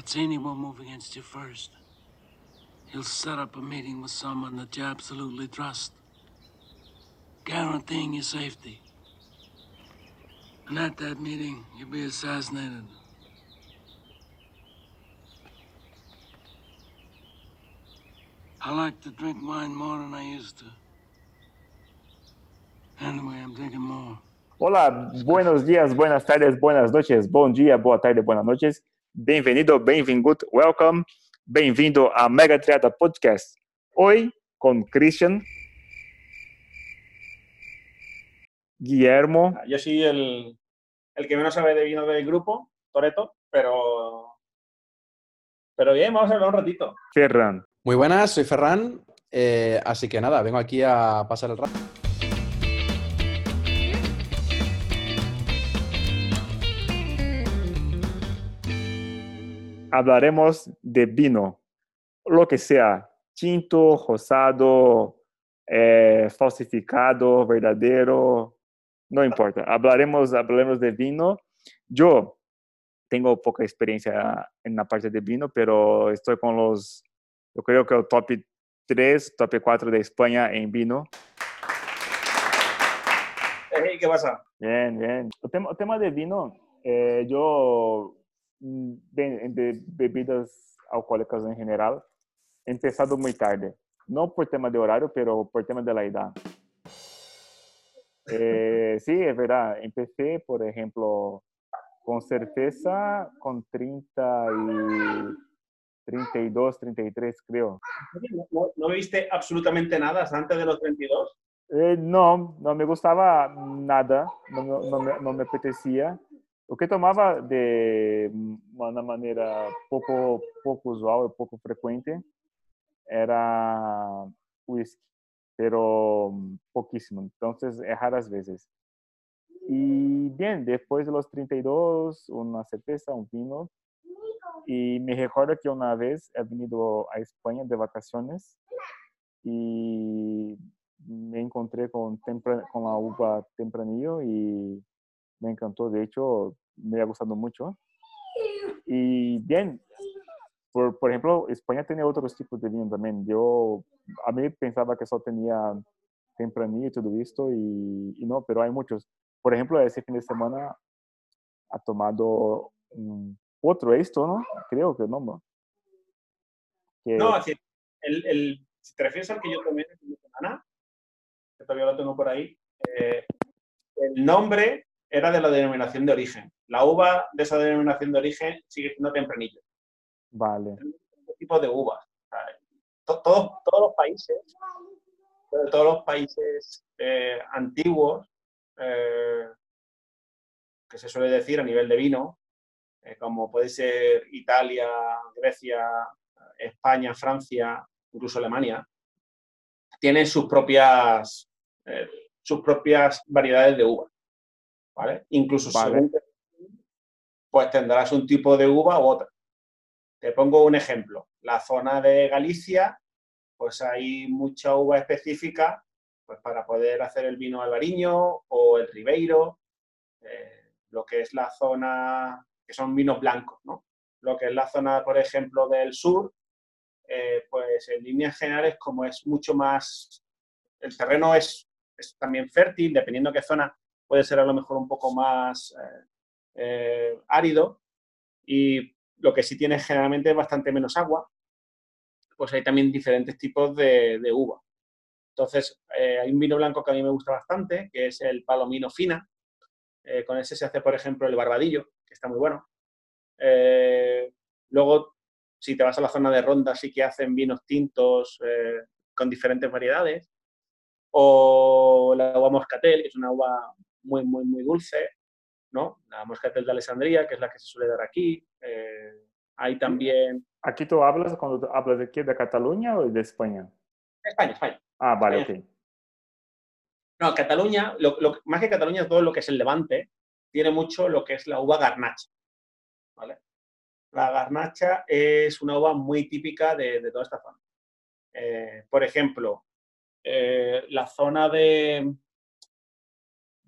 Marzini will move against you first. He'll set up a meeting with someone that you absolutely trust, guaranteeing your safety. And at that meeting, you'll be assassinated. I like to drink wine more than I used to. Anyway, I'm drinking more. Hola, buenos dias, buenas tardes, buenas noches, bom dia, boa tarde, boas noites. Bem-vindo, bem-vindo, welcome. Bem-vindo a Mega Triada Podcast. Hoy con Christian, Guillermo, Yo soy el, el que menos sabe de vino del grupo, Toreto, pero. Pero bien, vamos a hablar un ratito. Ferran. Muy buenas, soy Ferran. eh, así que nada, vengo aquí a pasar el rato. Hablaremos de vino, lo que sea, tinto, rosado, eh, falsificado, verdadero, no importa. Hablaremos, hablaremos de vino. Yo tengo poca experiencia en la parte de vino, pero estoy con los, yo creo que el top 3, top 4 de España en vino. ¿Qué pasa? Bien, bien. El tema, el tema de vino, eh, yo, de, de bebidas alcohólicas en general, he empezado muy tarde. No por tema de horario, pero por tema de la edad. Eh, sí, es verdad. Empecé, por ejemplo, con cerveza con 30 y 32, 33, creo. ¿No, no bebiste absolutamente nada antes de los 32? Eh, no, no me gustaba nada, no, me- no me, no me apetecía. Lo que tomaba de una manera poco, poco usual, poco frecuente, era whisky, pero poquísimo, entonces es raras veces. Y bien, después de los 32, una cerveza, un vino. Y me recuerdo que una vez he venido a España de vacaciones y me encontré con, tempra- con la uva tempranillo y me encantó. De hecho, me ha gustado mucho. Y bien, por, por ejemplo, España tiene otros tipos de vino también. Yo, a mí pensaba que solo tenía tempranillo y todo esto y, y no, pero hay muchos. Por ejemplo, ese fin de semana ha tomado otro esto, ¿no? Creo que no, ¿no? Que- No, decir, el, el- si te refieres al que yo tomé el fin de semana, que todavía lo tengo por ahí, eh, el nombre era de la denominación de origen. La uva de esa denominación de origen sigue siendo tempranillo. Vale. Tipo de uvas. To- todos, todos los países, sobre todo los países eh, antiguos, eh, que se suele decir a nivel de vino, eh, como puede ser Italia, Grecia, España, Francia, incluso Alemania, tienen sus propias, sus propias variedades de uva. ¿Vale? Incluso Vale. según pues tendrás un tipo de uva u otra. Te pongo un ejemplo. La zona de Galicia, pues hay mucha uva específica pues para poder hacer el vino albariño o el ribeiro, eh, lo que es la zona, que son vinos blancos, ¿no? Lo que es la zona, por ejemplo, del sur, eh, pues en líneas generales, como es mucho más, el terreno es, es también fértil, dependiendo qué zona, puede ser a lo mejor un poco más eh, eh, árido, y lo que sí tiene generalmente es bastante menos agua, pues hay también diferentes tipos de, uva. Entonces, eh, hay un vino blanco que a mí me gusta bastante, que es el Palomino Fina. Con ese se hace, por ejemplo, el Barbadillo, que está muy bueno. Luego, si te vas a la zona de Ronda, sí que hacen vinos tintos con diferentes variedades. O la uva moscatel, que es una uva muy, muy, muy dulce, ¿no? La moscatel de Alessandría, que es la que se suele dar aquí. Eh, hay también... Aquí tú hablas, cuando tú hablas de qué, de Cataluña o de España? España, España. Ah, vale, España. ok. No, Cataluña, lo- lo- más que Cataluña, todo lo que es el Levante, tiene mucho lo que es la uva garnacha. ¿vale? La garnacha es una uva muy típica de, de toda esta zona. Eh, por ejemplo, eh, la zona de,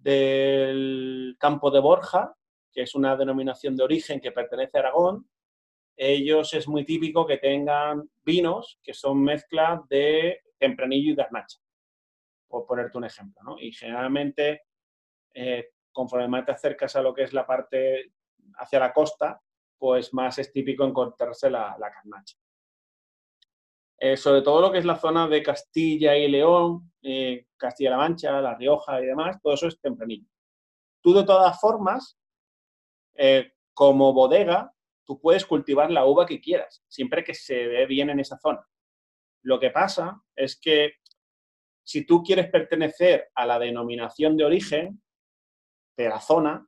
del campo de Borja, que es una denominación de origen que pertenece a Aragón, ellos es muy típico que tengan vinos que son mezcla de tempranillo y garnacha, por ponerte un ejemplo, ¿no? Y generalmente, eh, conforme más te acercas a lo que es la parte hacia la costa, pues más es típico encontrarse la, la garnacha. Eh, sobre todo lo que es la zona de Castilla y León, eh, Castilla-La Mancha, La Rioja y demás, todo eso es tempranillo. Tú de todas formas, eh, como bodega, tú puedes cultivar la uva que quieras, siempre que se ve bien en esa zona. Lo que pasa es que si tú quieres pertenecer a la denominación de origen de la zona,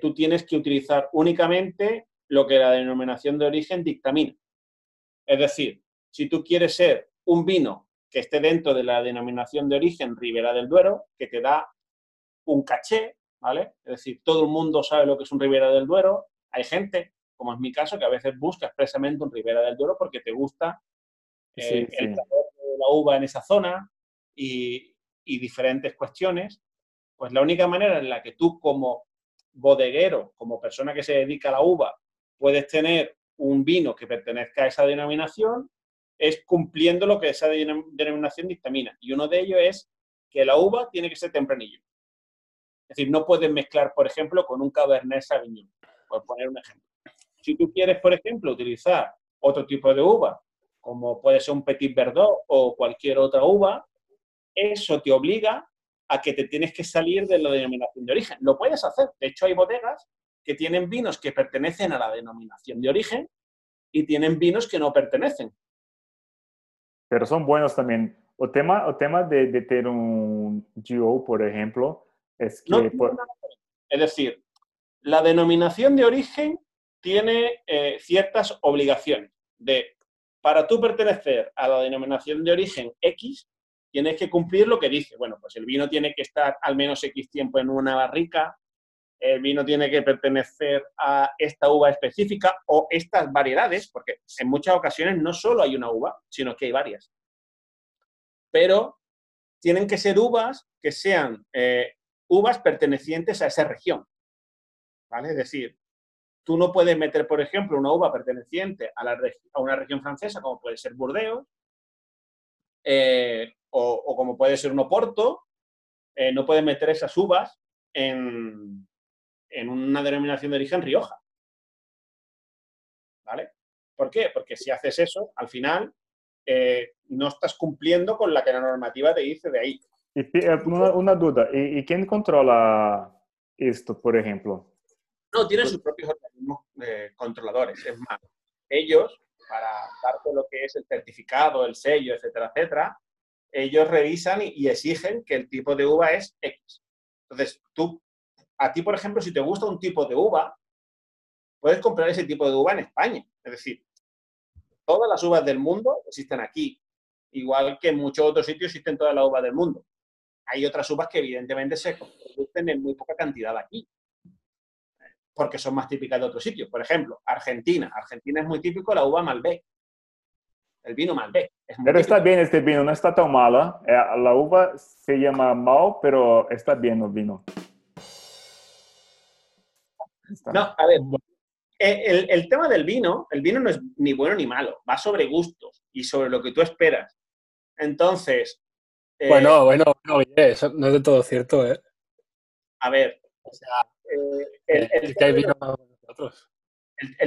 tú tienes que utilizar únicamente lo que la denominación de origen dictamina. Es decir, si tú quieres ser un vino que esté dentro de la denominación de origen Ribera del Duero, que te da un caché, ¿vale? Es decir, todo el mundo sabe lo que es un Ribera del Duero. Hay gente, como es mi caso, que a veces busca expresamente un Ribera del Duero porque te gusta eh, el sabor de la uva en esa zona y, y diferentes cuestiones. Pues la única manera en la que tú como bodeguero, como persona que se dedica a la uva, puedes tener un vino que pertenezca a esa denominación es cumpliendo lo que esa denominación dictamina. Y uno de ellos es que la uva tiene que ser tempranillo. Es decir, no puedes mezclar, por ejemplo, con un Cabernet Sauvignon, por poner un ejemplo. Si tú quieres, por ejemplo, utilizar otro tipo de uva, como puede ser un Petit Verdot o cualquier otra uva, eso te obliga a que te tienes que salir de la denominación de origen. Lo puedes hacer. De hecho, hay bodegas que tienen vinos que pertenecen a la denominación de origen y tienen vinos que no pertenecen pero son buenos también. O tema, o tema de, de tener un GO, por ejemplo, es que... Es decir, la denominación de origen tiene eh, ciertas obligaciones. De, para tú pertenecer a la denominación de origen X, tienes que cumplir lo que dice. Bueno, pues el vino tiene que estar al menos X tiempo en una barrica, el vino tiene que pertenecer a esta uva específica o estas variedades, porque en muchas ocasiones no solo hay una uva, sino que hay varias. Pero tienen que ser uvas que sean eh, uvas pertenecientes a esa región. ¿Vale? Es decir, tú no puedes meter, por ejemplo, una uva perteneciente a, una región francesa, como puede ser Burdeos, eh, o, como puede ser un Oporto, eh, no puedes meter esas uvas en, en una denominación de origen Rioja. ¿Vale? ¿Por qué? Porque si haces eso, al final eh, no estás cumpliendo con la que la normativa te dice de ahí. Y, eh, una, duda, ¿y, quién controla esto, por ejemplo? No, tienen sus propios organismos eh, controladores. Es más, ellos, para darte lo que es el certificado, el sello, etcétera, etcétera, ellos revisan y exigen que el tipo de uva es X. Entonces, tú a ti, por ejemplo, si te gusta un tipo de uva, puedes comprar ese tipo de uva en España. Es decir, todas las uvas del mundo existen aquí, igual que en muchos otros sitios existen todas las uvas del mundo. Hay otras uvas que evidentemente se producen en muy poca cantidad aquí, porque son más típicas de otros sitios. Por ejemplo, Argentina. Argentina es muy típico la uva Malbec. El vino Malbec. pero está bien este vino, no está tan mala. Eh, la uva se llama Mal, pero está bien el vino. No, a ver, eh, el, tema del vino, el vino no es ni bueno ni malo, va sobre gustos y sobre lo que tú esperas. Entonces... Eh, bueno, bueno, no, eso no es de todo cierto, ¿eh? A ver, o sea, eh, el,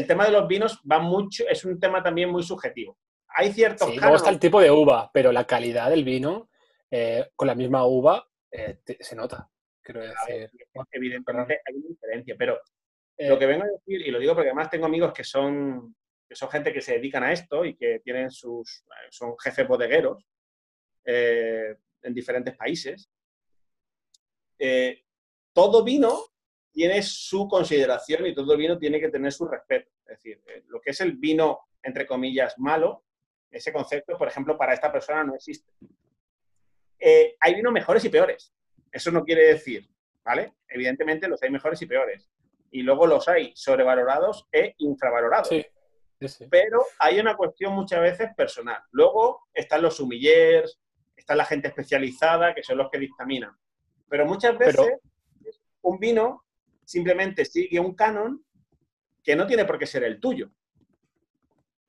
tema de los vinos va mucho, es un tema también muy subjetivo. Hay ciertos sí, está el tipo de uva, pero la calidad del vino con la misma uva se nota. Quiero decir. evidentemente hay una diferencia, pero lo que vengo a decir, y lo digo porque además tengo amigos que son, que son gente que se dedican a esto y que tienen sus, son jefes bodegueros eh, en diferentes países. Eh, todo vino tiene su consideración y todo vino tiene que tener su respeto. Es decir, eh, lo que es el vino, entre comillas, malo, ese concepto, por ejemplo, para esta persona no existe. hay vinos mejores y peores. Eso no quiere decir, ¿vale? Evidentemente los hay mejores y peores y luego los hay sobrevalorados e infravalorados. Sí, Pero hay una cuestión muchas veces personal. Luego están los sumillers, está la gente especializada, que son los que dictaminan. Pero muchas veces un vino simplemente sigue un canon que no tiene por qué ser el tuyo.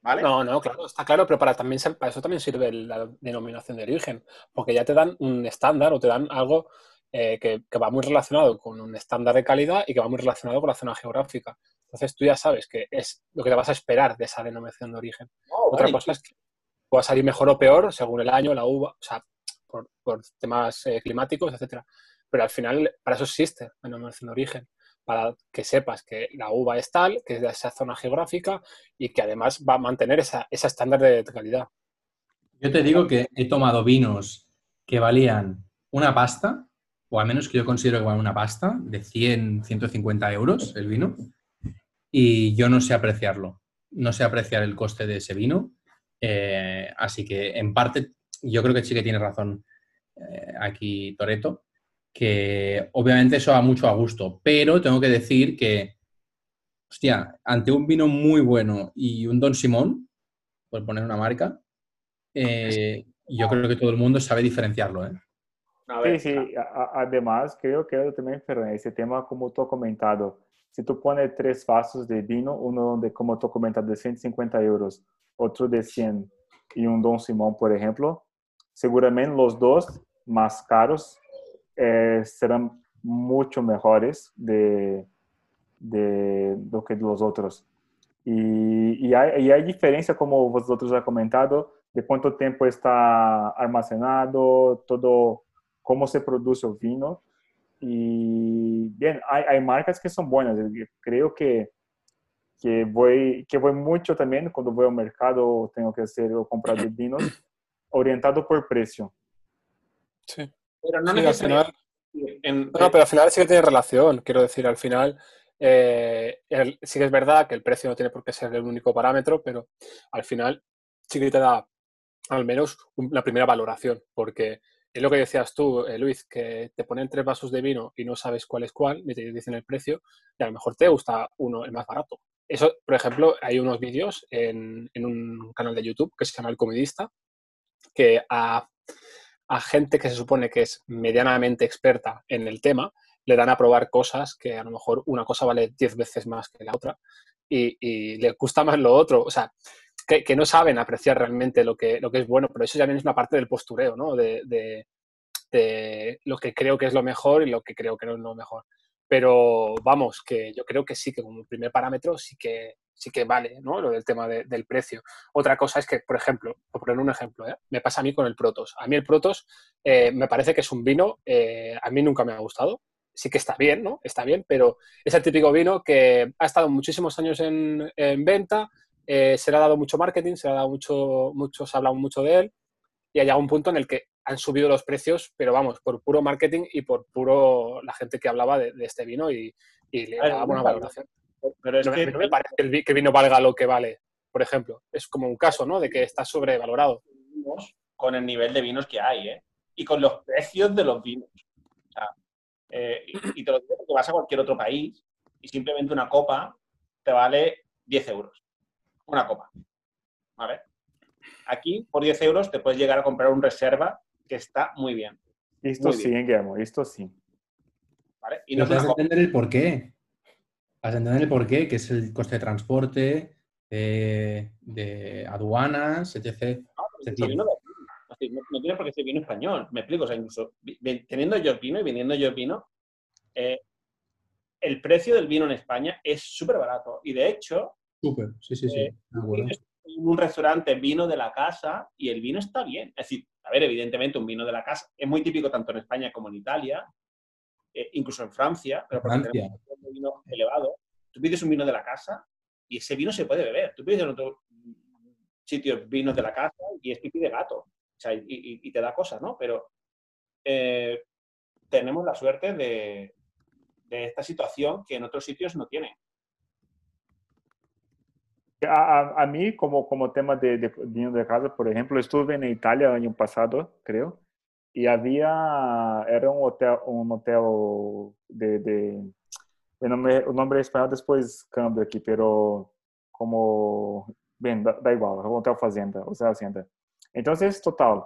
¿Vale? No, no, claro, está claro, pero para, también, para eso también sirve la denominación de origen, porque ya te dan un estándar o te dan algo eh, que, que, va muy relacionado con un estándar de calidad y que va muy relacionado con la zona geográfica. Entonces tú ya sabes que es lo que te vas a esperar de esa denominación de origen. Oh, Otra vale. cosa es que pueda salir mejor o peor según el año, la uva, o sea, por, por temas eh, climáticos, etcétera. Pero al final, para eso existe la denominación de origen para que sepas que la uva es tal, que es de esa zona geográfica y que además va a mantener esa, esa estándar de calidad. Yo te digo que he tomado vinos que valían una pasta, o al menos que yo considero que valen una pasta, de 100, 150 euros el vino, y yo no sé apreciarlo. No sé apreciar el coste de ese vino. Eh, así que, en parte, yo creo que sí que tiene razón eh, aquí Toreto, que obviamente eso va mucho a gusto, pero tengo que decir que, hostia, ante un vino muy bueno y un Don Simón, por poner una marca, eh, yo creo que todo el mundo sabe diferenciarlo. Ver, Sí, sí. Además, creo que eu também, Ferran, esse tema, como tu comentado, se tu põe três vasos de vinho, um de, como tu comentado, de 150 euros, outro de 100 e um Dom Simão, por exemplo, seguramente os dois mais caros eh, serão muito melhores de, de, do que os outros. E, e, há, e há diferença, como os outros já comentado, de quanto tempo está armazenado, todo cómo se produce el vino. Y bien, hay, hay marcas que son buenas. Yo creo que, que, voy, que voy mucho también cuando voy al mercado, tengo que hacer o comprar de vinos, orientado por precio. Sí. pero no Sí, al necesariamente. final, en- no, pero al final sí que tiene relación. Quiero decir, al final eh, el- sí que es verdad que el precio no tiene por qué ser el único parámetro, pero al final sí que te da al menos un- la primera valoración, porque es lo que decías tú, eh, Luis, que te ponen tres vasos de vino y no sabes cuál es cuál, ni te dicen el precio, y a lo mejor te gusta uno, el más barato. Eso, por ejemplo, hay unos vídeos en, un canal de YouTube que se llama El Comidista, que a, a gente que se supone que es medianamente experta en el tema, le dan a probar cosas que a lo mejor una cosa vale 10 veces más que la otra y, y le gusta más lo otro. O sea, que, no saben apreciar realmente lo que, lo que es bueno, pero eso ya viene es una parte del postureo, ¿no? De, de- lo que creo que es lo mejor y lo que creo que no es lo mejor. Pero vamos, que yo creo que sí, que como primer parámetro sí que, sí que vale, ¿no? Lo del tema de- del precio. Otra cosa es que, por ejemplo, por poner un ejemplo, ¿eh? me pasa a mí con el Protos. A mí el Protos eh, me parece que es un vino, eh, a mí nunca me ha gustado. Sí que está bien, ¿no? Está bien, pero es el típico vino que ha estado muchísimos años en, en venta, eh, se le ha dado mucho marketing, se le ha dado mucho, mucho, se ha hablado mucho de él, y ha llegado un punto en el que han subido los precios, pero vamos, por puro marketing y por puro la gente que hablaba de, de este vino y, y le daba buena valoración. Pero es No, me- que no me parece que el, vino valga lo que vale, por ejemplo. Es como un caso, ¿no? De que está sobrevalorado. con el nivel de vinos que hay, ¿eh? Y con los precios de los vinos. O sea, eh, y, y te lo digo porque vas a cualquier otro país y simplemente una copa te vale 10 euros. Una copa. ¿Vale? Aquí, por 10 euros, te puedes llegar a comprar un reserva que está muy bien. Esto Muy sí, bien. Guillermo, esto sí. ¿Vale? Y no de copa. entender el porqué. Has de entender el porqué, que es el coste de transporte, de, de aduanas, etc. No, vino de no, no tiene por qué ser vino español. Me explico. O sea, incluso teniendo yo vino y vendiendo yo vino, eh, el precio del vino en España es súper barato. Y de hecho, Súper, sí, sí, sí. Eh, en un restaurante vino de la casa y el vino está bien. Es decir, a ver, evidentemente un vino de la casa es muy típico tanto en España como en Italia, eh, incluso en Francia, pero porque Francia. tenemos un vino elevado. Tú pides un vino de la casa y ese vino se puede beber. Tú pides en otro sitio vinos de la casa y es pipí de gato. O sea, y, y- y te da cosas, ¿no? Pero eh, tenemos la suerte de, de esta situación que en otros sitios no tienen. A, a, a mí, como, como tema de, de de casa, por ejemplo, estuve en Italia el año pasado, creo, y había, era un hotel, un hotel de, de el nombre, el nombre español después cambia aquí, pero como, bien, da, da igual, un hotel fazenda, o sea, hacienda. Entonces, total,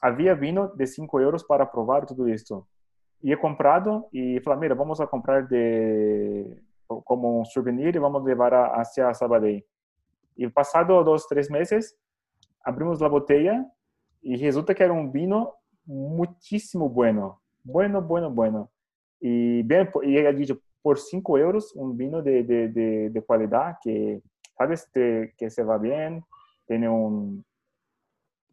había vino de 5 euros para probar todo esto. Y he comprado y falei, mira, vamos a comprar de, como un souvenir y vamos a llevar a, hacia Sabadell. Y pasado dos, tres meses, abrimos la botella y resulta que era un vino muchísimo bueno, bueno, bueno, bueno. Y, bien, y ella dicho, por 5 euros, un vino de, de, de, calidad que, ¿sabes? que se va bien, tiene un,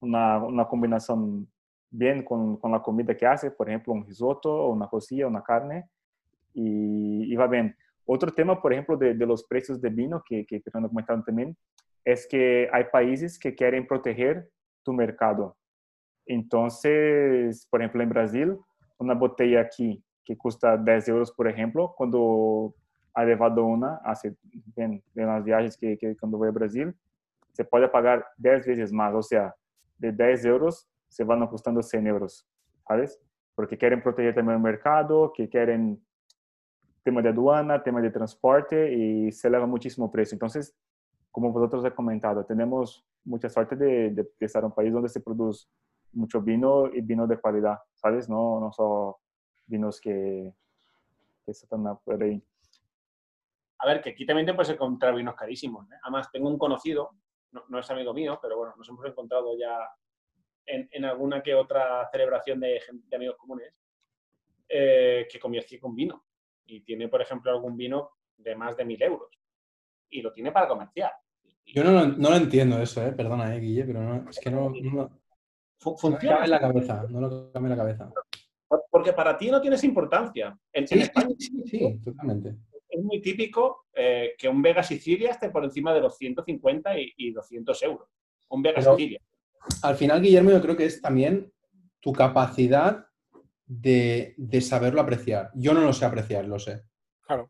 una, una combinación bien con, con, la comida que hace, por ejemplo, un risotto, una cosilla, una carne, y, y va bien. Otro tema, por ejemplo, de, de los precios de vino que, que Fernando comentado también, es que hay países que quieren proteger tu mercado. Entonces, por ejemplo, en Brasil, una botella aquí que cuesta 10 euros, por ejemplo, cuando ha llevado una, hace bien, en las viajes que, que cuando voy a Brasil, se puede pagar 10 veces más, o sea, de 10 euros se van costando 100 euros, ¿sabes? Porque quieren proteger también el mercado, que quieren tema de aduana, tema de transporte y se eleva muchísimo precio. Entonces, como vosotros he comentado, tenemos mucha suerte de, de, estar en un país donde se produce mucho vino y vino de calidad, ¿sabes? No, no son vinos que, que están por ahí. A ver, que aquí también te puedes encontrar vinos carísimos. ¿eh? Además, tengo un conocido, no, no, es amigo mío, pero bueno, nos hemos encontrado ya en, en alguna que otra celebración de, de amigos comunes, eh, que comercia con vino. Y tiene, por ejemplo, algún vino de más de mil euros. Y lo tiene para comerciar. Yo no, no lo entiendo eso, ¿eh? perdona, eh, Guille, pero no, es que no, no, funciona. No en la cabeza, no lo cambia en la cabeza. Porque para ti no tienes importancia. En, sí, España, sí, sí, totalmente. Es muy típico eh, que un Vega Sicilia esté por encima de los 150 y, y 200 euros. Un Vega Sicilia. Al final, Guillermo, yo creo que es también tu capacidad de, de saberlo apreciar. Yo no lo sé apreciar, lo sé. Claro.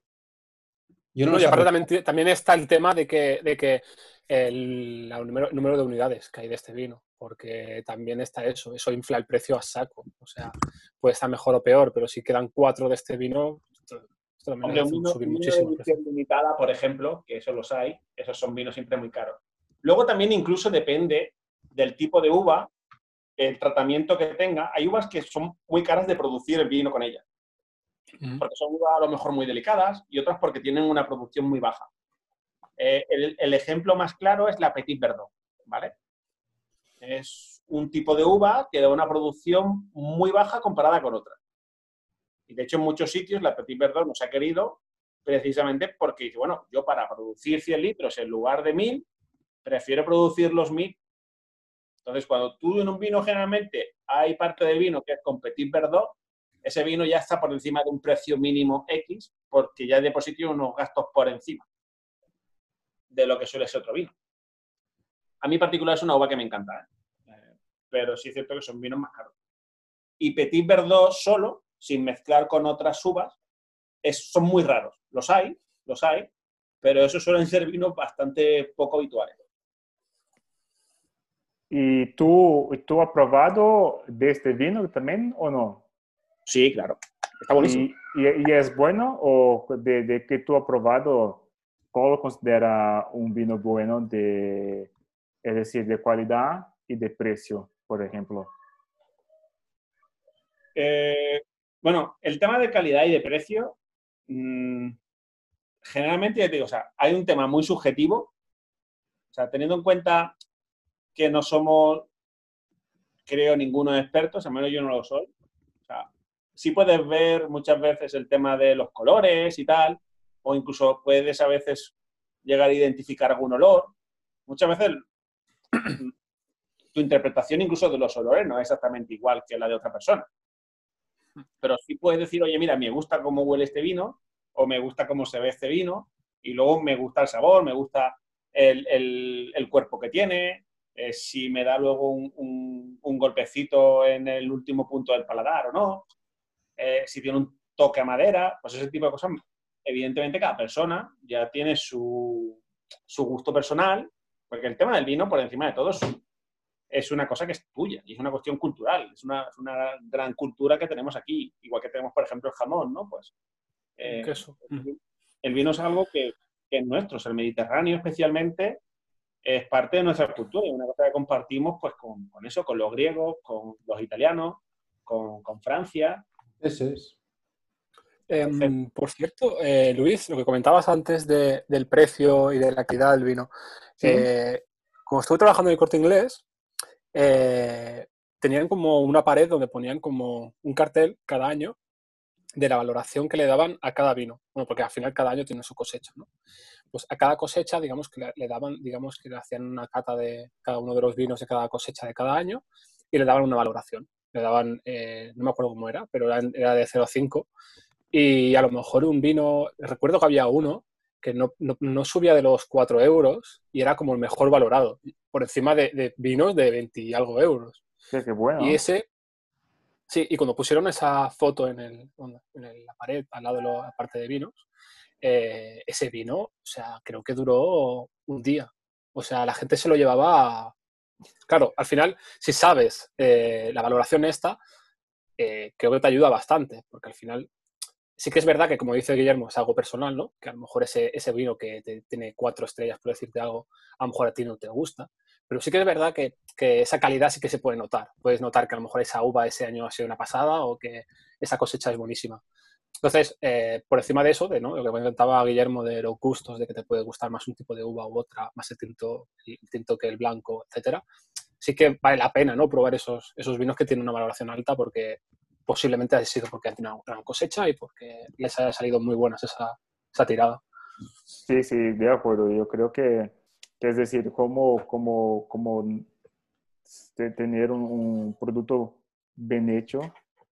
Yo no No, lo y sé aparte también, también está el tema de que, de que el, número, el número de unidades que hay de este vino, porque también está eso, eso infla el precio a saco. O sea, puede estar mejor o peor, pero si quedan cuatro de este vino, esto, esto también Hombre, subir de muchísimo limitada, por ejemplo, que eso los hay, esos son vinos siempre muy caros. Luego también incluso depende del tipo de uva, el tratamiento que tenga. Hay uvas que son muy caras de producir el vino con ellas, Ujú. porque son uvas a lo mejor muy delicadas y otras porque tienen una producción muy baja. Eh, el, el ejemplo más claro es la Petit Verdot, ¿vale? Es un tipo de uva que da una producción muy baja comparada con otras. Y de hecho en muchos sitios la Petit Verdot no se ha querido precisamente porque dice, bueno, yo para producir 100 litros en lugar de 1000, prefiero producir los 1000. Entonces, cuando tú en un vino generalmente hay parte del vino que es con Petit Verdot, ese vino ya está por encima de un precio mínimo X porque ya de tiene unos gastos por encima de lo que suele ser otro vino. A mí particular es una uva que me encanta, ¿eh? Eh, pero sí es cierto que son vinos más caros. Y Petit Verdot solo, sin mezclar con otras uvas, son muy raros. Los hay, los hay, pero esos suelen ser vinos bastante poco habituales. ¿Y tú, tú has probado de este vino también o no? Sí, claro. Está buenísimo. ¿Y, y, y es bueno o de, de que tú has probado, cuál lo considera un vino bueno de, es decir, de calidad y de precio, por ejemplo? Eh, bueno, el tema de calidad y de precio, mmm, generalmente, ya te digo, o sea, hay un tema muy subjetivo. O sea, teniendo en cuenta que no somos, creo, ninguno expertos, al menos yo no lo soy. O sí puedes ver muchas veces el tema de los colores y tal, o incluso puedes a veces llegar a identificar algún olor. Muchas veces tu interpretación incluso de los olores no es exactamente igual que la de otra persona. Pero sí puedes decir, oye, mira, me gusta cómo huele este vino, o me gusta cómo se ve este vino, y luego me gusta el sabor, me gusta el, el cuerpo que tiene, eh, si me da luego un, un, un, golpecito en el último punto del paladar o no, eh, si tiene un toque a madera, pues ese tipo de cosas. Evidentemente cada persona ya tiene su, su gusto personal, porque el tema del vino, por encima de todo, es, es una cosa que es tuya y es una cuestión cultural, es una, es una, gran cultura que tenemos aquí, igual que tenemos, por ejemplo, el jamón, ¿no? Pues eh, Queso. el vino es algo que, que es nuestro, el Mediterráneo especialmente, es parte de nuestra cultura y una cosa que compartimos pues con, con eso, con los griegos, con los italianos, con, con Francia. Ese es. Em, por cierto, eh, Luis, lo que comentabas antes de- del precio y de la calidad del vino. Sí. Eh, como estuve trabajando en el corte inglés, eh, tenían como una pared donde ponían como un cartel cada año de la valoración que le daban a cada vino. Bueno, porque al final cada año tiene su cosecha, ¿no? Pues a cada cosecha, digamos que le, le daban, digamos que le hacían una cata de cada uno de los vinos de cada cosecha de cada año y le daban una valoración. Le daban, eh, no me acuerdo cómo era, pero era, era de 0 a 5. Y a lo mejor un vino, recuerdo que había uno que no, no- no subía de los 4 euros y era como el mejor valorado, por encima de, de vinos de 20 y algo euros. Sí, qué bueno. Y ese, sí, y cuando pusieron esa foto en, el, en la pared al lado de la parte de vinos, eh, ese vino, o sea, creo que duró un día. O sea, la gente se lo llevaba. a- Claro, al final, si sabes eh, la valoración esta, eh, creo que te ayuda bastante, porque al final sí que es verdad que, como dice Guillermo, es algo personal, ¿no? Que a lo mejor ese, ese vino que tiene cuatro estrellas, por decirte algo, a lo mejor a ti no te gusta. Pero sí que es verdad que, que esa calidad sí que se puede notar. Puedes notar que a lo mejor esa uva ese año ha sido una pasada o que esa cosecha es buenísima. Entonces, eh, por encima de eso, de ¿no? lo que comentaba Guillermo de los gustos, de que te puede gustar más un tipo de uva u otra, más el tinto, el tinto que el blanco, etcétera, sí que vale la pena ¿no? probar esos, esos vinos que tienen una valoración alta porque posiblemente ha sido porque han tenido una gran cosecha y porque les haya salido muy buenas esa, esa tirada. Sí, sí, de acuerdo. Yo creo que es decir, como, como te- tener un, un producto bien hecho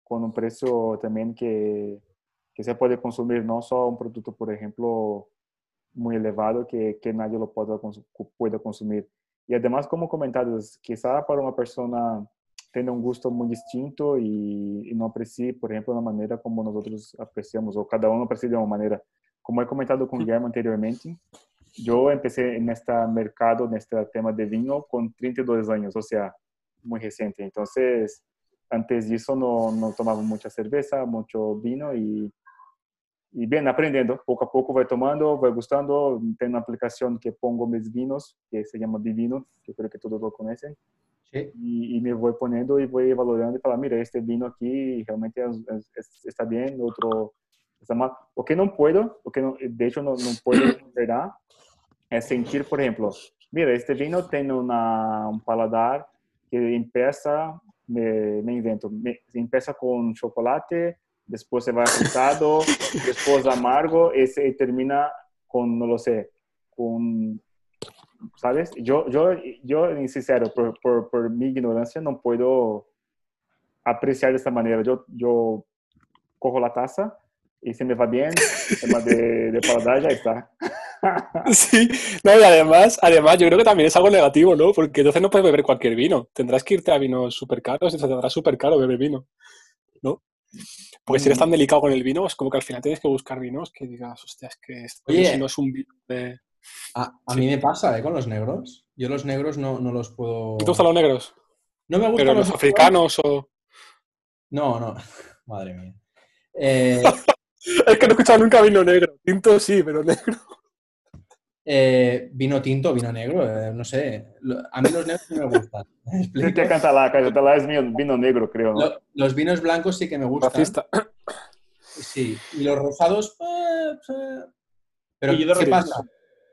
con un precio también que, que se puede consumir, no solo un producto, por ejemplo, muy elevado que, que nadie lo pueda, pueda consumir. Y además, como comentados, quizá para una persona tenga un gusto muy distinto y, y no aprecie, por ejemplo, la manera como nosotros apreciamos, o cada uno aprecia de una manera. Como he comentado con Guillermo anteriormente, yo empecé en este mercado, en este tema de vino, con 32 años, o sea, muy reciente. Entonces, antes de eso no, no tomaba mucha cerveza, mucho vino y, y bien, aprendiendo. Poco a poco voy tomando, voy gustando. Tengo una aplicación que pongo mis vinos, que se llama Divino, que creo que todos lo conocen. Sí. Y, y me voy poniendo y voy valorando y falar, mira, este vino aquí realmente es- es- es- está bien, otro está mal. O que no puedo, o que no, de hecho no, no puedo, ¿verdad? Es sentir, por ejemplo, mira, este vino tiene una, un paladar que empieza, me, me invento, me- empieza con chocolate, después se va frutado, después amargo, ese y termina con, no lo sé, con, ¿sabes? Yo, yo, yo sincero, por, por, por mi ignorancia, no puedo apreciar de esta manera. Yo, yo cojo la taza y se me va bien, tema de, de paladar ya está. Sí, no, y además, además yo creo que también es algo negativo, ¿no? Porque entonces no puedes beber cualquier vino. Tendrás que irte a vinos súper caros y te saldrá súper caro beber vino, ¿no? Porque si eres tan delicado con el vino, es como que al final tienes que buscar vinos que digas, hostia, es que esto Oye. no es un vino de... A, a mí me pasa, ¿eh? Con los negros. Yo los negros no, no los puedo... ¿Te gustan los negros? No me gustan Pero los africanos o... No, no. Madre mía. Eh, Es que no he escuchado nunca vino negro. Tinto sí, pero negro. Eh, vino tinto, vino negro, eh, no sé. A mí los negros no me gustan. ¿Me que canta lá es vino, vino negro, creo, ¿no? Lo- los vinos blancos sí que me gustan. Racista. Sí. Y los rosados... eh, eh. Pero ¿qué pasa?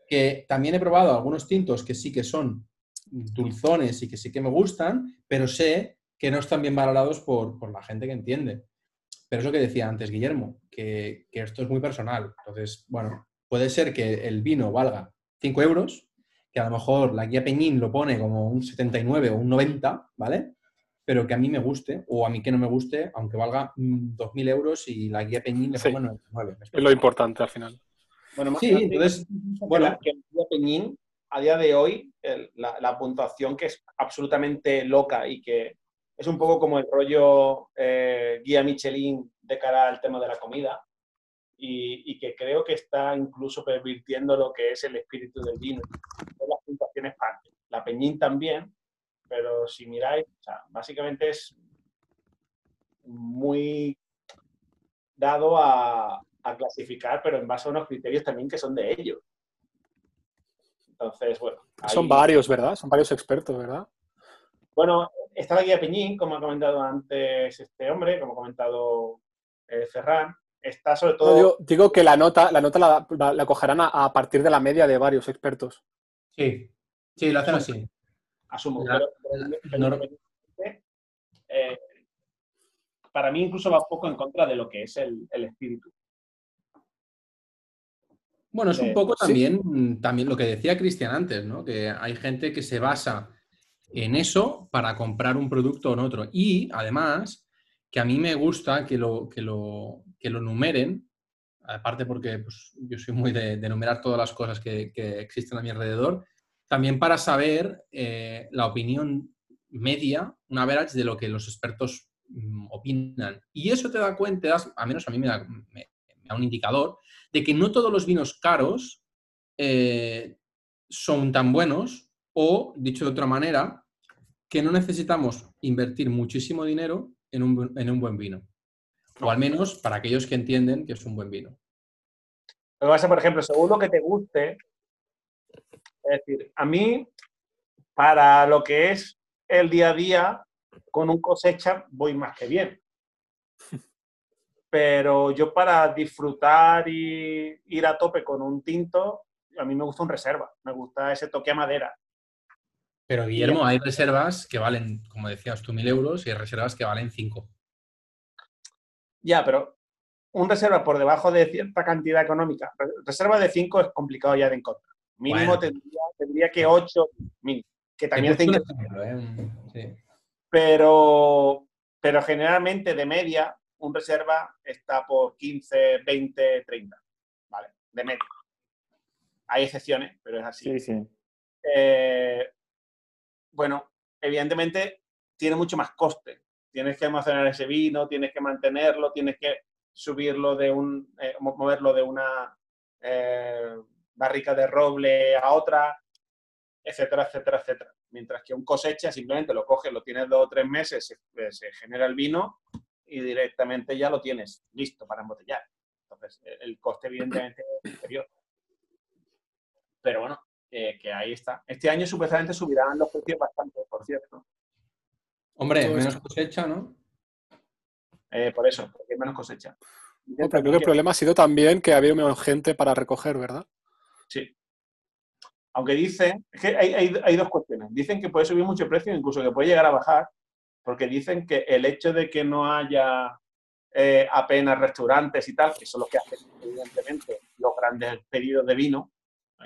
Que también he probado algunos tintos que sí que son dulzones y que sí que me gustan, pero sé que no están bien valorados por, por la gente que entiende. Pero es lo que decía antes Guillermo, que, que esto es muy personal. Entonces, bueno, puede ser que el vino valga 5 euros, que a lo mejor la guía Peñín lo pone como un 79 o un 90, ¿vale? Pero que a mí me guste, o a mí que no me guste, aunque valga mm, 2.000 euros y la guía Peñín le Sí. ponga 99. ¿me Es lo importante al final. Bueno, más Sí, que entonces, bueno, que el Guía Peñín, a día de hoy, el- la, la puntuación que es absolutamente loca y que es un poco como el rollo eh, guía Michelin de cara al tema de la comida y, y que creo que está incluso pervirtiendo lo que es el espíritu del vino. Las puntuaciones partes. La Peñín también, pero si miráis, o sea, básicamente es muy dado a, a clasificar, pero en base a unos criterios también que son de ellos. Entonces, bueno. Son varios, ¿verdad? Son varios expertos, ¿verdad? Bueno, está la guía Peñín, como ha comentado antes este hombre, como ha comentado eh, Ferran. Está sobre No, todo... digo, digo que la nota, la nota la, la- la cogerán a, a partir de la media de varios expertos. Sí, sí, lo hacen así. asumo. La- pero- eh, para mí incluso va un poco en contra de lo que es el, el espíritu. Bueno, es un poco sí. también, también lo que decía Cristian antes, ¿no? Que hay gente que se basa en eso para comprar un producto o en otro. Y además, que a mí me gusta que lo, que lo, que lo numeren, aparte porque pues, yo soy muy de, numerar todas las cosas que, existen a mi alrededor, también para saber eh, la opinión media, una average de lo que los expertos mm, opinan. Y eso te da cuenta, das- a menos a mí me da, me- da un indicador, de que no todos los vinos caros eh, son tan buenos o, dicho de otra manera, que no necesitamos invertir muchísimo dinero en un buen vino. O al menos para aquellos que entienden que es un buen vino. Lo que pasa, por ejemplo, según lo que te guste, es decir, a mí, para lo que es el día a día, con un cosecha voy más que bien. Pero yo para disfrutar y ir a tope con un tinto, a mí me gusta un reserva, me gusta ese toque a madera. Pero Guillermo, hay reservas que valen, como decías tú, mil euros y hay reservas que valen cinco. Ya, pero un reserva por debajo de cierta cantidad económica, re- reserva de 5 es complicado ya de encontrar. Mínimo Bueno. tendría, tendría que 8, mínimo, que también es ¿eh? Sí. pero, pero generalmente de media, un reserva está por 15, 20, 30, ¿vale? De media. Hay excepciones, pero es así. Sí, sí. Eh, bueno, evidentemente tiene mucho más coste. Tienes que almacenar ese vino, tienes que mantenerlo, tienes que subirlo de un, eh, mo- moverlo de una eh, barrica de roble a otra, etcétera, etcétera, etcétera. Mientras que un cosecha simplemente lo coges, lo tienes dos o tres meses, se, eh, genera el vino y directamente ya lo tienes listo para embotellar. Entonces, eh, el coste evidentemente es inferior. Pero bueno, que ahí está. Este año supuestamente subirán los precios bastante, por cierto. Hombre, Todo menos esto. cosecha, ¿no? Eh, por eso, porque hay menos cosecha. No, pero creo que el problema ha sido también que había menos gente para recoger, ¿verdad? Sí. Aunque dicen, es que hay, hay- hay dos cuestiones. Dicen que puede subir mucho el precio, incluso que puede llegar a bajar, porque dicen que el hecho de que no haya eh, apenas restaurantes y tal, que son los que hacen, evidentemente, los grandes pedidos de vino.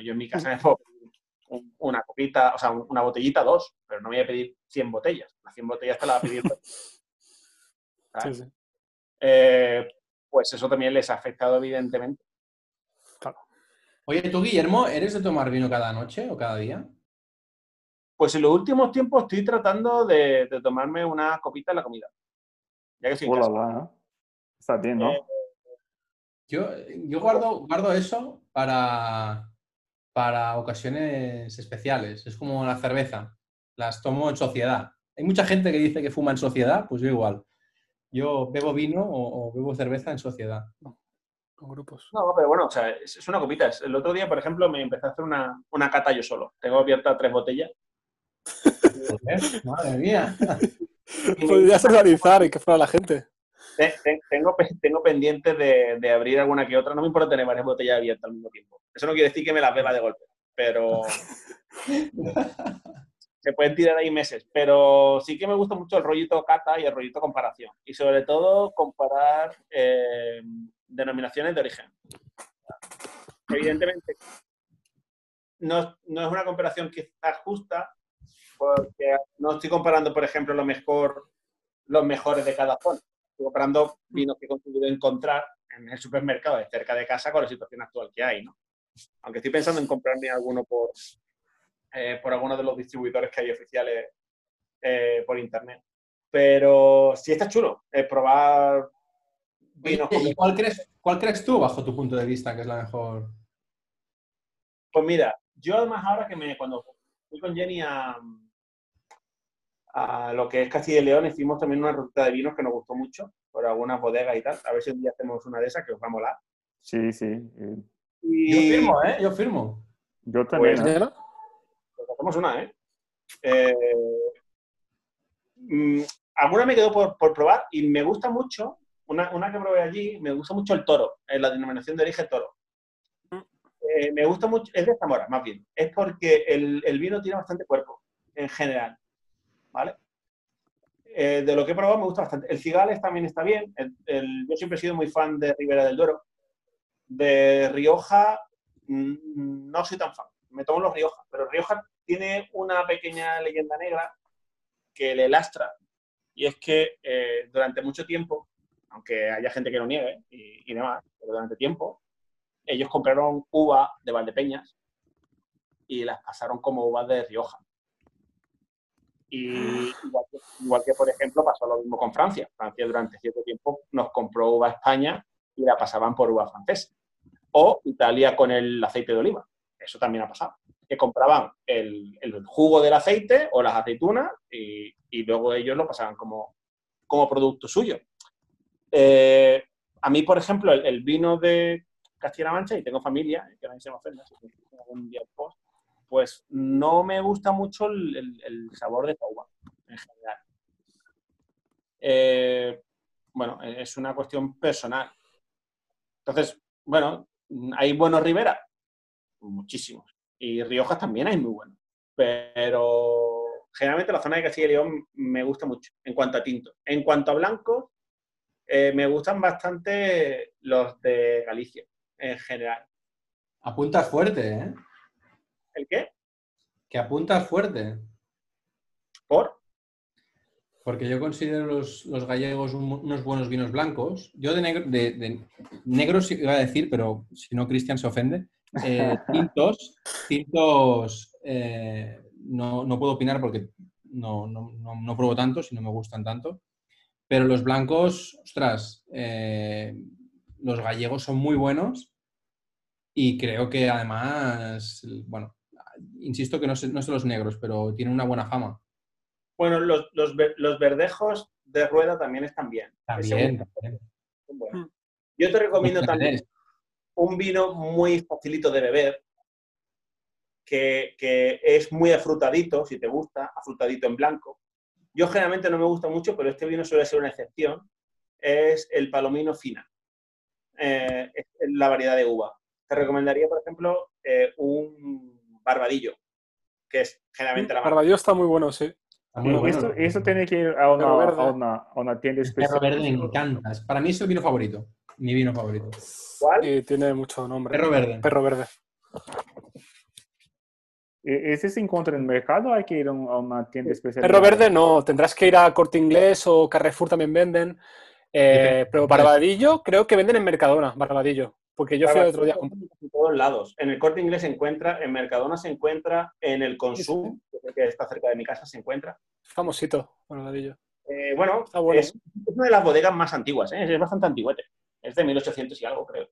Yo en mi casa me puedo pedir un- una copita, o sea, un- una botellita, dos, pero no voy a pedir 100 botellas. Las 100 botellas te las va a pedir. ¿sabes? Sí, sí. Eh, pues eso también les ha afectado, evidentemente. Oye, tú, Guillermo, ¿eres de tomar vino cada noche o cada día? Pues en los últimos tiempos estoy tratando de, de tomarme una copita en la comida. Ya que estoy en. Está bien, ¿no? Eh, Yo, yo guardo, guardo eso para, para ocasiones especiales. Es como la cerveza. Las tomo en sociedad. Hay mucha gente que dice que fuma en sociedad, pues yo igual. Yo bebo vino o, o bebo cerveza en sociedad. Con grupos. No, pero bueno, o sea, es, es una copita. Es- El otro día, por ejemplo, me empecé a hacer una, una cata yo solo. Tengo abiertas tres botellas. Madre mía. Podrías organizar y que fuera la gente. Te- te- Tengo, tengo pendientes de, de abrir alguna que otra. No me importa tener varias botellas abiertas al mismo tiempo. Eso no quiere decir que me las beba de golpe, pero se pueden tirar ahí meses. Pero sí que me gusta mucho el rollito cata y el rollito comparación. Y sobre todo comparar eh, denominaciones de origen. Evidentemente, no, no es una comparación quizás justa, porque no estoy comparando, por ejemplo, lo mejor, los mejores de cada zona. Estoy comparando vinos que he conseguido encontrar en el supermercado de cerca de casa con la situación actual que hay, ¿no? Aunque estoy pensando en comprarme alguno por, eh, por alguno de los distribuidores que hay oficiales eh, por internet. Pero sí está chulo eh, probar Oye, vinos. ¿Y cuál crees, cuál crees tú, bajo tu punto de vista, que es la mejor? Pues mira, yo además ahora que me, cuando fui con Jenny a, a lo que es Castilla y León, hicimos también una ruta de vinos que nos gustó mucho, por algunas bodegas y tal. A ver si un día hacemos una de esas que os va a molar. Sí, sí. Y Yo firmo, ¿eh? Yo firmo. Yo también. Pues, ¿eh? Hacemos una, ¿eh? Eh, mm, alguna me quedó por, por probar y me gusta mucho una, una que probé allí, me gusta mucho el toro, en la denominación de origen toro. Eh, me gusta mucho, es de Zamora, más bien. Es porque el, el vino tiene bastante cuerpo, en general. ¿Vale? Eh, de lo que he probado me gusta bastante. El Cigales también está bien. Yo siempre he sido muy fan de Ribera del Duero. De Rioja mm, no soy tan fan. Me tomo los Rioja, pero Rioja tiene una pequeña leyenda negra que le lastra y es que eh, durante mucho tiempo, aunque haya gente que lo niegue y, y demás, pero durante tiempo, ellos compraron uva de Valdepeñas y las pasaron como uvas de Rioja. Y igual que, igual que, por ejemplo, pasó lo mismo con Francia. Francia durante cierto tiempo nos compró uva a España y la pasaban por uva francesa. O Italia con el aceite de oliva. Eso también ha pasado. Que compraban el, jugo del aceite o las aceitunas y, luego ellos lo pasaban como, producto suyo. Eh, a mí, por ejemplo, el, vino de Castilla-La Mancha, y tengo familia, eh, que se me algún día post, pues no me gusta mucho el, sabor de esta en general. Eh, bueno, es una cuestión personal. Entonces, bueno, hay buenos Rivera, muchísimos. Y Riojas también hay muy buenos. Pero generalmente la zona de Castilla y León me gusta mucho en cuanto a tinto. En cuanto a blancos, eh, me gustan bastante los de Galicia, en general. Apuntas fuerte, ¿eh? ¿El qué? Que apuntas fuerte. ¿Por? Porque yo considero los, los gallegos un- unos buenos vinos blancos. Yo de, negro, de, de negros iba a decir, pero si no Cristian se ofende. Eh, tintos, tintos eh, no, no puedo opinar porque no, no, no, no pruebo tantos y no me gustan tanto. Pero los blancos, ostras, eh, los gallegos son muy buenos y creo que además, bueno, insisto que no sé, no sé los negros, pero tienen una buena fama. Bueno, los, los, los verdejos de rueda también están bien. También, son buenos. Yo te recomiendo también un vino muy facilito de beber, que, que es muy afrutadito, si te gusta, afrutadito en blanco. Yo generalmente no me gusta mucho, pero este vino suele ser una excepción. Es el Palomino Fina. Eh, es la variedad de uva. Te recomendaría, por ejemplo, eh, un Barbadillo, que es generalmente la más Barbadillo está muy bueno, sí. Y bueno. esto, esto tiene que ir a una, a una, a una tienda El perro especial. verde me encanta. Para mí es el vino favorito. Mi vino favorito. ¿Cuál? Y tiene mucho nombre. Perro verde. Perro verde. ¿E- ¿Ese se encuentra en el mercado o hay que ir a un- a una tienda especial? Perro verde no, tendrás que ir a Corte Inglés o Carrefour también venden. Eh, pero Barbadillo creo que venden en Mercadona, Barbadillo. Porque yo fui el otro día. En todos lados. En el corte inglés se encuentra, en Mercadona se encuentra, en el Consum, que está cerca de mi casa, se encuentra. Famosito, Barbadillo. Eh, bueno, Está bueno. es, es una de las bodegas más antiguas, ¿eh? es bastante antiguete. Es de 1800 y algo, creo.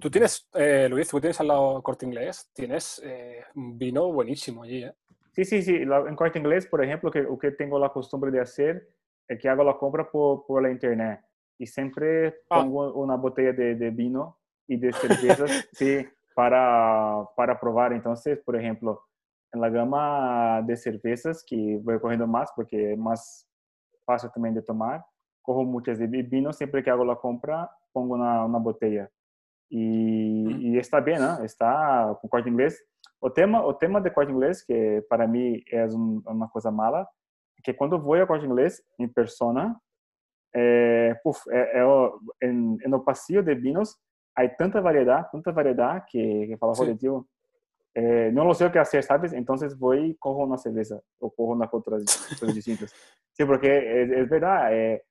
Tú tienes, eh, Luis, tú tienes al lado Corte Inglés, tienes eh, un vino buenísimo allí, ¿eh? Sí, sí, sí. En corte inglés, por ejemplo, que, o que tengo la costumbre de hacer es que hago la compra por, por la internet. Y siempre Ah. pongo una botella de, de vino y de cervezas sí, para, para probar. Entonces, por ejemplo, en la gama de cervezas, que voy cogiendo más porque es más fácil también de tomar, cojo muchas de vino. Siempre que hago la compra, pongo una, una botella. Y, y está bien, ¿no? Está con corte inglés. O tema, o tema de corte inglés, que para mí es un- una cosa mala, que quando vou a corte inglés em persona, é, puf, é, é o, em, no passeio de vinos, há tanta variedade, tanta variedade, que, que fala, Sim. joder, tío, eh, não sei o que fazer, sabes? Então, vou e corro na cerveja, ou corro na outras coisas distintas. Sim, porque é, é verdade, é,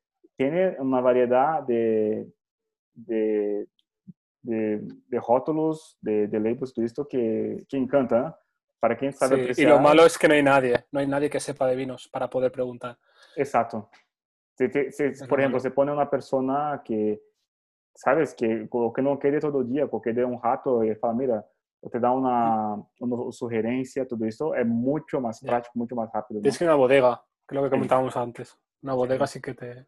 tem uma variedade de, de, de, de rótulos, de, de labels, tudo isso que, que encanta, ¿no? Para quem sabe Sí, Y apreciar. lo malo es que no hay nadie, no hay nadie que sepa de vinos para poder preguntar. Exacto. Te- se- Es por lo ejemplo, se pone una persona que, sabes, que que não quer todo dia, porque de um rato e fala, mira, te dá uma, uma sugerência, tudo isso é muito mais Ya. prático, muito mais rápido. ¿no? Tienes que una bodega, que es lo que comentábamos antes. Una bodega sí que te...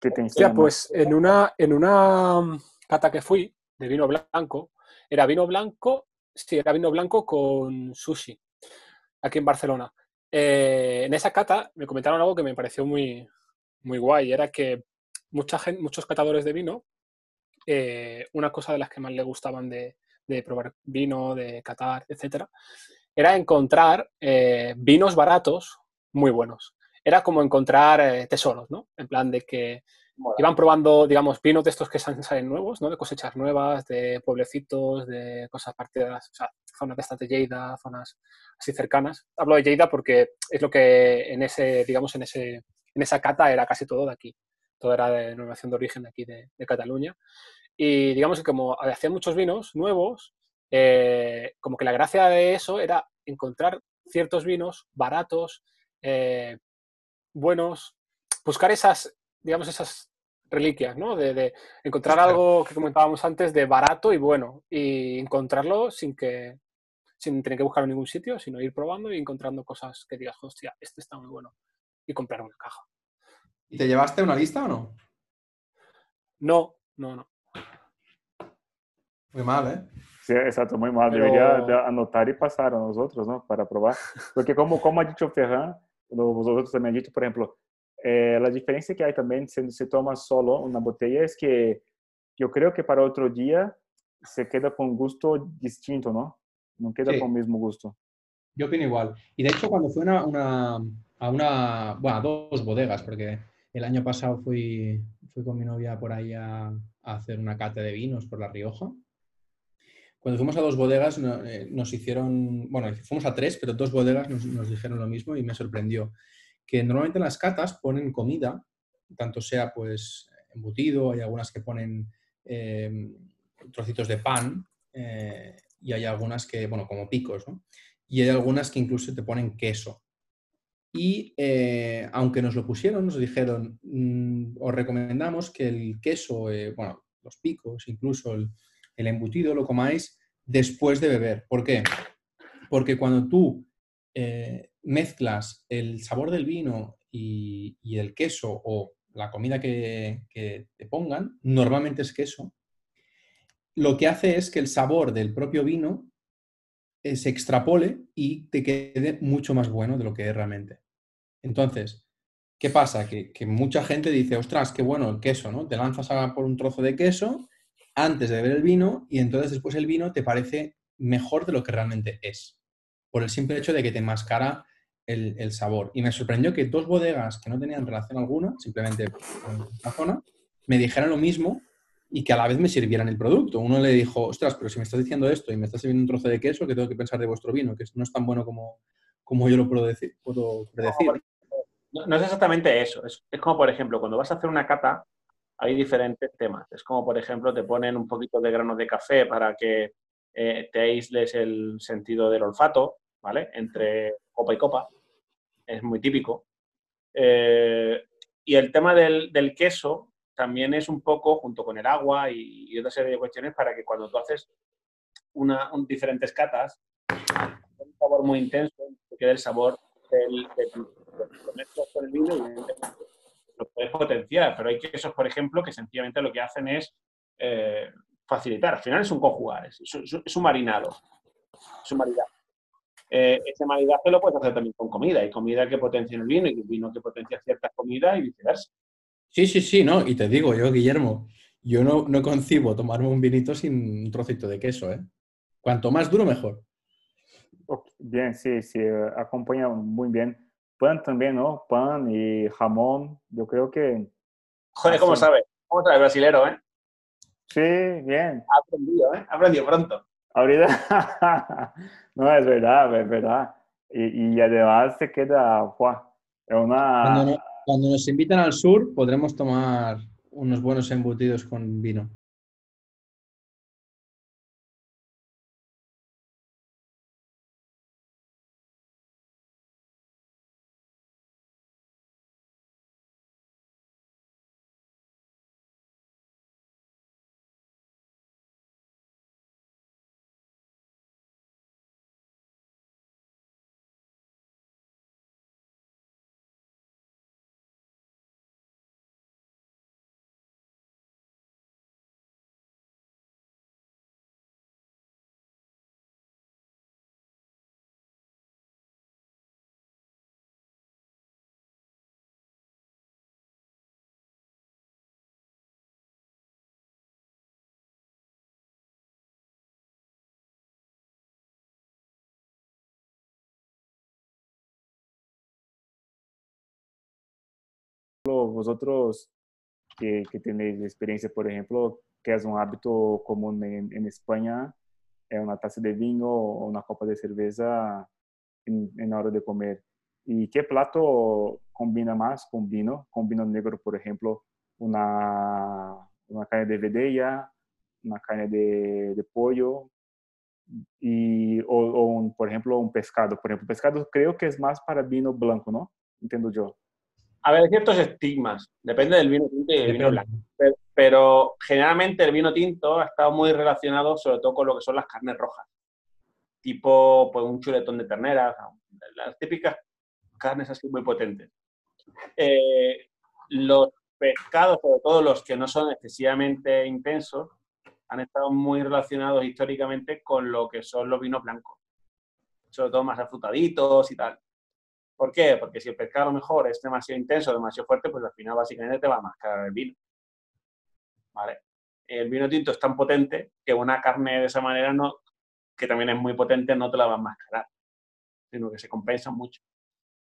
Que te Hostia, ensina pues en una, en una mm, cata que fui de vino blanco, era vino blanco, sí, era vino blanco con sushi, aquí en Barcelona. Eh, en esa cata me comentaron algo que me pareció muy, muy guay. Era que mucha gente, muchos catadores de vino, eh, una cosa de las que más le gustaban de, de probar vino, de catar, etcétera, era encontrar eh, vinos baratos muy buenos. Era como encontrar eh, tesoros, ¿no? En plan de que iban probando, digamos, vinos de estos que salen salen nuevos, ¿no? De cosechas nuevas, de pueblecitos, de cosas partidas, o sea, zonas de estas de Lleida, zonas así cercanas. Hablo de Lleida porque es lo que en ese, digamos, en ese, en esa cata era casi todo de aquí. Todo era de denominación de origen de aquí de, de Cataluña. Y digamos que como hacían muchos vinos nuevos, eh, como que la gracia de eso era encontrar ciertos vinos baratos, eh, buenos, buscar esas, digamos, esas reliquias, ¿no? De, de encontrar Claro. algo que comentábamos antes de barato y bueno, y encontrarlo sin que sin tener que buscarlo en ningún sitio, sino ir probando y encontrando cosas que digas, hostia, este está muy bueno, y comprar una caja. ¿Y te llevaste una lista o no? No, no, no. Muy mal, ¿eh? Sí, exacto, muy mal. Pero- Deveria de- anotar e passar a nós outros, não? Para provar. Porque como, como a gente o Ferran, no- os outros também dito, por exemplo, eh, a diferença que há também se se toma solo uma botella é que eu creio que para outro dia se queda com gusto distinto, não? Não queda Sí. com o mesmo gusto. Yo opino igual. Y de hecho, cuando fui una, una- a una, bueno, a dos bodegas, porque el año pasado fui, fui con mi novia por ahí a, a hacer una cata de vinos por La Rioja. Cuando fuimos a dos bodegas no- eh, nos hicieron, bueno, fuimos a tres, pero dos bodegas nos, nos dijeron lo mismo y me sorprendió. Que normalmente en las catas ponen comida, tanto sea pues embutido, hay algunas que ponen eh, trocitos de pan eh, y hay algunas que, bueno, como picos, ¿no? y hay algunas que incluso te ponen queso. Y eh, aunque nos lo pusieron, nos dijeron, mm, os recomendamos que el queso, eh, bueno, los picos, incluso el, el embutido, lo comáis después de beber. ¿Por qué? Porque cuando tú eh, mezclas el sabor del vino y, el queso o la comida que, te pongan, normalmente es queso, lo que hace es que el sabor del propio vino eh, se extrapole y te quede mucho más bueno de lo que es realmente. Entonces, ¿qué pasa? Que, que mucha gente dice, ostras, qué bueno el queso, ¿no? Te lanzas a por un trozo de queso antes de beber el vino y entonces después el vino te parece mejor de lo que realmente es, por el simple hecho de que te enmascara el, el sabor. Y me sorprendió que dos bodegas que no tenían relación alguna, simplemente en la zona, me dijeran lo mismo y que a la vez me sirvieran el producto. Uno le dijo, ostras, pero si me estás diciendo esto y me estás sirviendo un trozo de queso, ¿qué tengo que pensar de vuestro vino? Que no es tan bueno como, como yo lo puedo decir. Puedo predecir. No, no es exactamente eso. Es, es como, por ejemplo, cuando vas a hacer una cata, hay diferentes temas. Es como, por ejemplo, te ponen un poquito de granos de café para que eh, te aísles el sentido del olfato, ¿vale? Entre copa y copa. Es muy típico. Eh, y el tema del, del queso también es un poco, junto con el agua y, otra serie de cuestiones, para que cuando tú haces diferentes catas, un sabor muy intenso, te quede el sabor del, del, lo mezclas con el vino y lo puedes potenciar, pero hay quesos, por ejemplo, que sencillamente lo que hacen es eh, facilitar. Al final es un conjugar, es, es- es un marinado, es un maridaje. Eh, ese maridaje lo puedes hacer también con comida. Hay comida que potencia el vino y vino que potencia ciertas comidas y viceversa. Sí, sí, sí, no. Y te digo yo, Guillermo, yo no, no concibo tomarme un vinito sin un trocito de queso, ¿eh? Cuanto más duro, mejor. Bien, sí, sí, eh, acompaña muy bien. Pan también, ¿no? Pan y jamón. Yo creo que Joder, ¿cómo sí. sabes? ¿Cómo sabes, brasilero, eh? sí, bien. Ha aprendido, ¿eh? Ha aprendido pronto. Ahorita, no, es verdad, es verdad. Y, y además se queda, ¡guau! es Cuando, una, no- cuando nos invitan al sur, podremos tomar unos buenos embutidos con vino. Vosotros que, que tenéis experiencia, por ejemplo, que es un hábito común en, en España, es una taza de vino o una copa de cerveza en, en hora de comer. ¿Y qué plato combina más con vino? Con vino negro, por ejemplo, una, una carne de vedella, una carne de, de pollo, y, o, o un, por ejemplo, un pescado. Por ejemplo, pescado creo que es más para vino blanco, ¿no? Entiendo yo. A ver, hay ciertos estigmas. Depende del vino tinto y del vino blanco. Pero, pero generalmente el vino tinto ha estado muy relacionado sobre todo con lo que son las carnes rojas. Tipo pues, un chuletón de ternera, o sea, las típicas carnes así muy potentes. Eh, los pescados, sobre todo los que no son excesivamente intensos, han estado muy relacionados históricamente con lo que son los vinos blancos. Sobre todo más afrutaditos y tal. ¿Por qué? Porque si el pescado a lo mejor es demasiado intenso, demasiado fuerte, pues al final básicamente te va a mascar el vino. ¿Vale? El vino tinto es tan potente que una carne de esa manera, no, que también es muy potente, no te la va a mascarar, sino que se compensa mucho.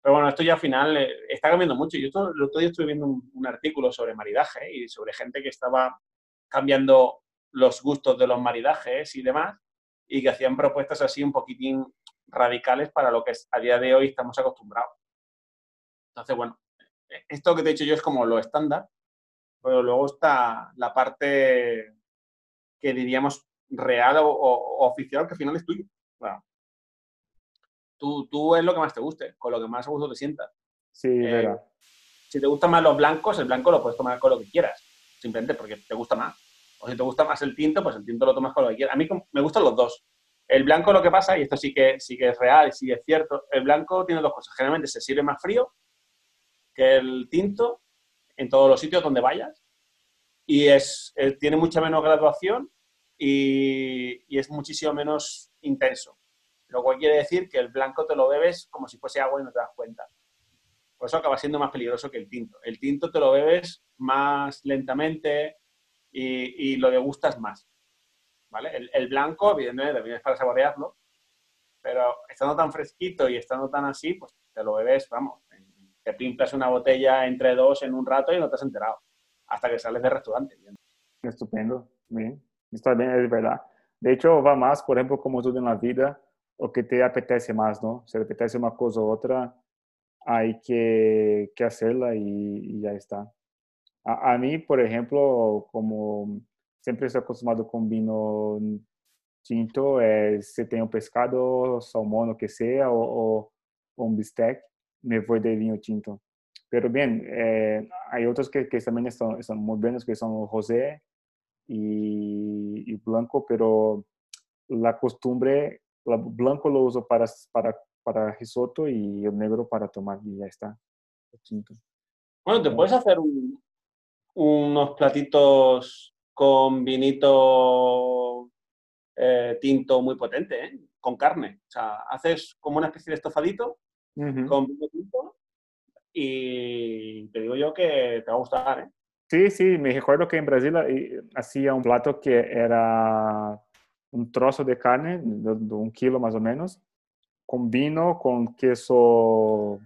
Pero bueno, esto ya al final eh, está cambiando mucho. Yo esto- el otro día estuve viendo un, un artículo sobre maridaje y sobre gente que estaba cambiando los gustos de los maridajes y demás, y que hacían propuestas así un poquitín radicales para lo que a día de hoy estamos acostumbrados. Entonces, bueno, eh, esto que te he dicho yo es como lo estándar, pero luego está la parte que diríamos real o, o- o oficial, que al final es tuyo. Bueno, tú, tú es lo que más te guste, con lo que más a gusto te sientas. Sí, Eh, verdad. Si te gustan más los blancos, el blanco lo puedes tomar con lo que quieras, simplemente porque te gusta más. O si te gusta más el tinto, pues el tinto lo tomas con lo que quieras. A mí me gustan los dos. El blanco lo que pasa, y esto sí que, sí que es real sí que es cierto, el blanco tiene dos cosas. Generalmente se sirve más frío que el tinto en todos los sitios donde vayas y es, eh, tiene mucha menos graduación y, y es muchísimo menos intenso. Lo cual quiere decir que el blanco te lo bebes como si fuese agua y no te das cuenta. Por eso acaba siendo más peligroso que el tinto. El tinto te lo bebes más lentamente y, y lo degustas más. ¿Vale? El, el blanco, evidentemente, también es para saborearlo, pero estando tan fresquito y estando tan así, pues te lo bebes, vamos, te pimplas una botella entre dos en un rato y no te has enterado, hasta que sales del restaurante. Estupendo. Bien. Está bien, es verdad. De hecho, va más, por ejemplo, como todo en la vida, o que te apetece más, ¿no? Si te apetece una cosa u otra, hay que, que hacerla y, y ya está. A, a mí, por ejemplo, como siempre estoy acostumbrado con vino tinto, eh, si tengo pescado, salmón, o que sea, o, o, o un bistec, me voy de vino tinto. Pero bien, eh, hay otros que, que también están, están muy buenos, que son rosé y, y blanco, pero la costumbre, el blanco lo uso para, para, para risotto y el negro para tomar y ya está. Bueno, te puedes hacer un- unos platitos con vinito eh, tinto muy potente, ¿eh? con carne. O sea, haces como una especie de estofadito con vino tinto y te digo yo que te va a gustar, ¿eh? Sí, sí, me recuerdo que en Brasil hacía un plato que era un trozo de carne, de, de un kilo más o menos, con vino, con queso,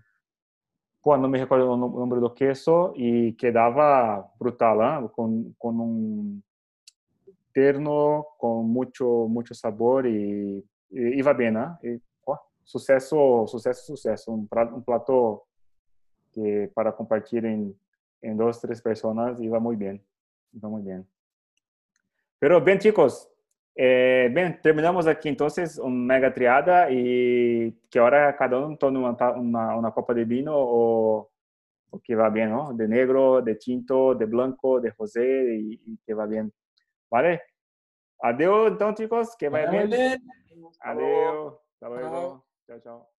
bueno, no me recuerdo el nom- nombre del queso, y quedaba brutal, ¿ah? con, con un terno, con mucho, mucho sabor y, iba bien, ¿ah? Suceso, suceso, suceso, un plato, un que para compartir en, en dos, tres personas iba muy bien, iba muy bien. Pero bien, chicos, eh, bien, terminamos aquí entonces una mega triada y que ahora cada uno tome una, ta- una, una copa de vino o, o que va bien, ¿no? De negro, de tinto, de blanco, de rosé y, y que va bien. ¿Vale? Adiós, entonces, chicos, que vaya bien. Adiós. Hasta luego. Chao, chao.